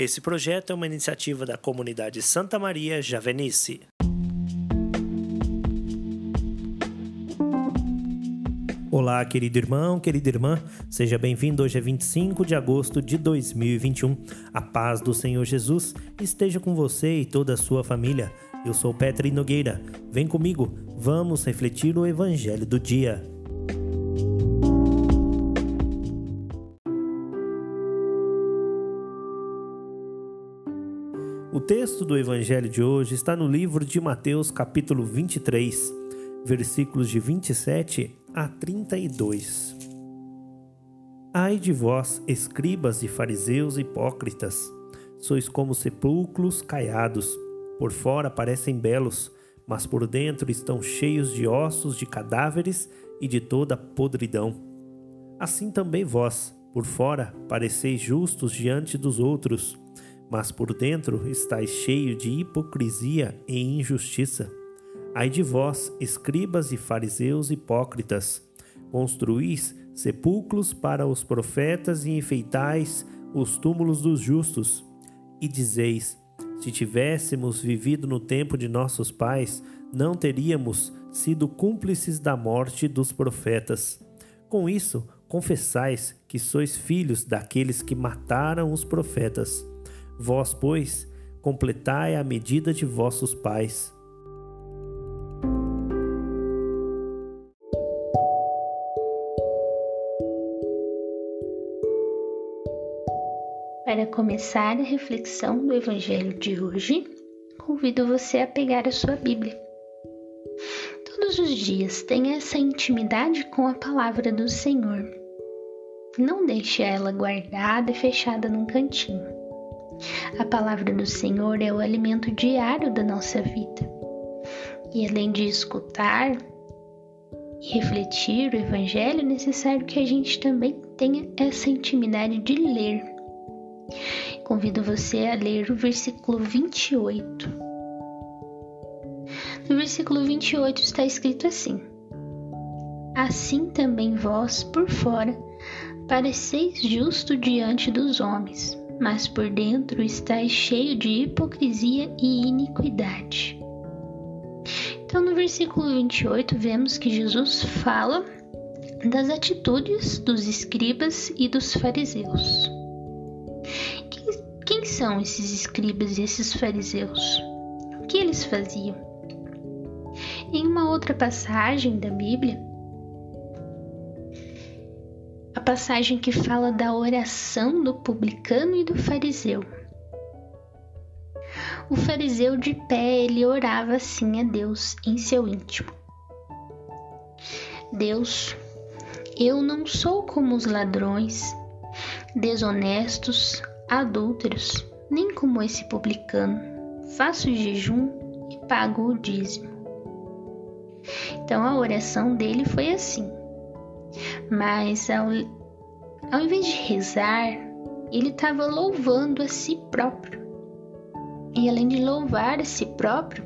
Esse projeto é uma iniciativa da comunidade Santa Maria Javenice. Olá, querido irmão, querida irmã, seja bem-vindo. Hoje é 25 de agosto de 2021. A paz do Senhor Jesus esteja com você e toda a sua família. Eu sou Petri Nogueira. Vem comigo, vamos refletir o Evangelho do dia. O texto do Evangelho de hoje está no livro de Mateus, capítulo 23, versículos de 27 a 32. Ai de vós, escribas e fariseus hipócritas, sois como sepulcros caiados, por fora parecem belos, mas por dentro estão cheios de ossos de cadáveres e de toda podridão. Assim também vós, por fora, pareceis justos diante dos outros, mas por dentro estáis cheio de hipocrisia e injustiça. Ai de vós, escribas e fariseus hipócritas, construís sepulcros para os profetas e enfeitais os túmulos dos justos, e dizeis: Se tivéssemos vivido no tempo de nossos pais, não teríamos sido cúmplices da morte dos profetas. Com isso, confessais que sois filhos daqueles que mataram os profetas. Vós, pois, completai a medida de vossos pais. Para começar a reflexão do Evangelho de hoje, convido você a pegar a sua Bíblia. Todos os dias tenha essa intimidade com a palavra do Senhor. Não deixe ela guardada e fechada num cantinho. A palavra do Senhor é o alimento diário da nossa vida. E além de escutar e refletir o Evangelho, é necessário que a gente também tenha essa intimidade de ler Convido você a ler o versículo 28. No versículo 28 está escrito assim: Assim também vós, por fora, pareceis justo diante dos homens, mas por dentro estáis cheio de hipocrisia e iniquidade. Então, no versículo 28, vemos que Jesus fala das atitudes dos escribas e dos fariseus. Quem são esses escribas e esses fariseus? O que eles faziam? Em uma outra passagem da Bíblia, a passagem que fala da oração do publicano e do fariseu. O fariseu de pé, ele orava assim a Deus em seu íntimo. Deus, eu não sou como os ladrões, desonestos, adúlteros, nem como esse publicano. Faço jejum e pago o dízimo. Então a oração dele foi assim. Mas ao, ao invés de rezar, ele estava louvando a si próprio. E além de louvar a si próprio,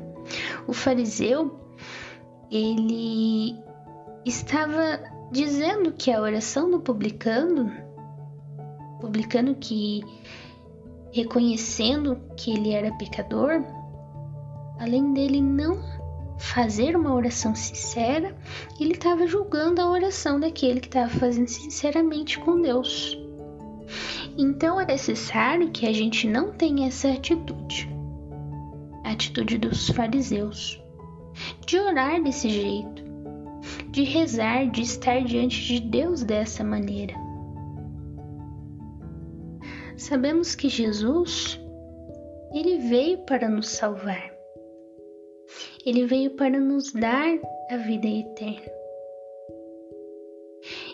o fariseu ele estava dizendo que a oração do publicano publicano que, reconhecendo que ele era pecador, além dele não fazer uma oração sincera, ele estava julgando a oração daquele que estava fazendo sinceramente com Deus. Então é necessário que a gente não tenha essa atitude, a atitude dos fariseus, de orar desse jeito, de rezar, de estar diante de Deus dessa maneira. Sabemos que Jesus, ele veio para nos salvar. Ele veio para nos dar a vida eterna.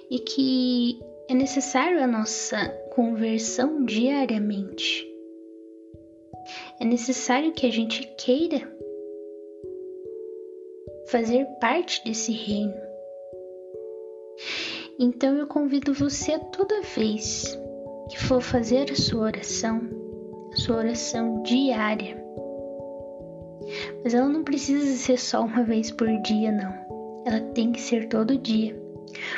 E que é necessário a nossa conversão diariamente. É necessário que a gente queira fazer parte desse reino. Então eu convido você toda vez que for fazer a sua oração, a sua oração diária. Mas ela não precisa ser só uma vez por dia, não. Ela tem que ser todo dia.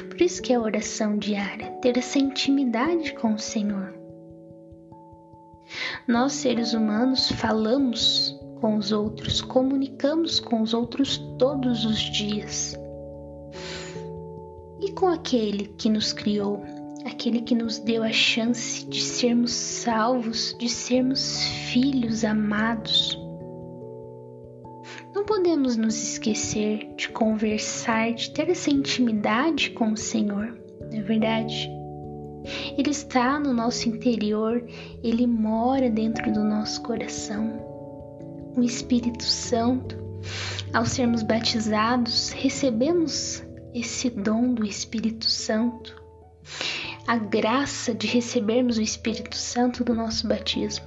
Por isso que é a oração diária, ter essa intimidade com o Senhor. Nós, seres humanos, falamos com os outros, comunicamos com os outros todos os dias. E com aquele que nos criou, aquele que nos deu a chance de sermos salvos, de sermos filhos amados. Podemos nos esquecer de conversar, de ter essa intimidade com o Senhor, não é verdade? Ele está no nosso interior, ele mora dentro do nosso coração. O Espírito Santo, ao sermos batizados, recebemos esse dom do Espírito Santo, a graça de recebermos o Espírito Santo do nosso batismo.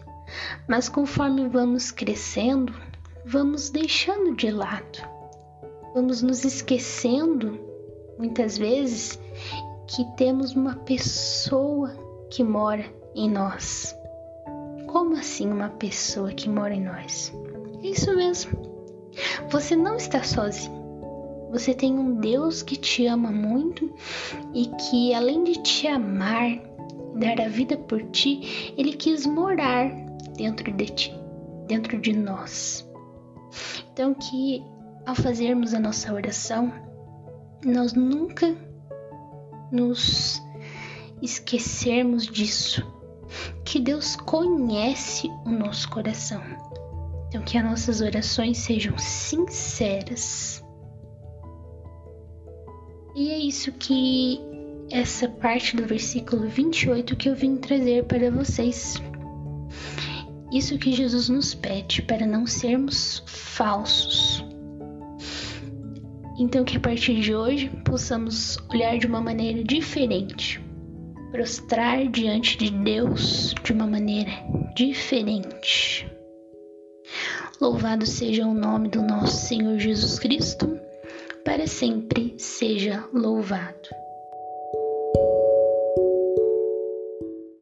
Mas conforme vamos crescendo, vamos deixando de lado, vamos nos esquecendo, muitas vezes, que temos uma pessoa que mora em nós. Como assim uma pessoa que mora em nós? É isso mesmo. Você não está sozinho. Você tem um Deus que te ama muito e que, além de te amar e dar a vida por ti, ele quis morar dentro de ti, dentro de nós. Então, que ao fazermos a nossa oração, nós nunca nos esquecermos disso, que Deus conhece o nosso coração. Então, que as nossas orações sejam sinceras. E é isso que essa parte do versículo 28 que eu vim trazer para vocês. Isso que Jesus nos pede para não sermos falsos. Então, que a partir de hoje possamos olhar de uma maneira diferente, prostrar diante de Deus de uma maneira diferente. Louvado seja o nome do nosso Senhor Jesus Cristo, para sempre seja louvado.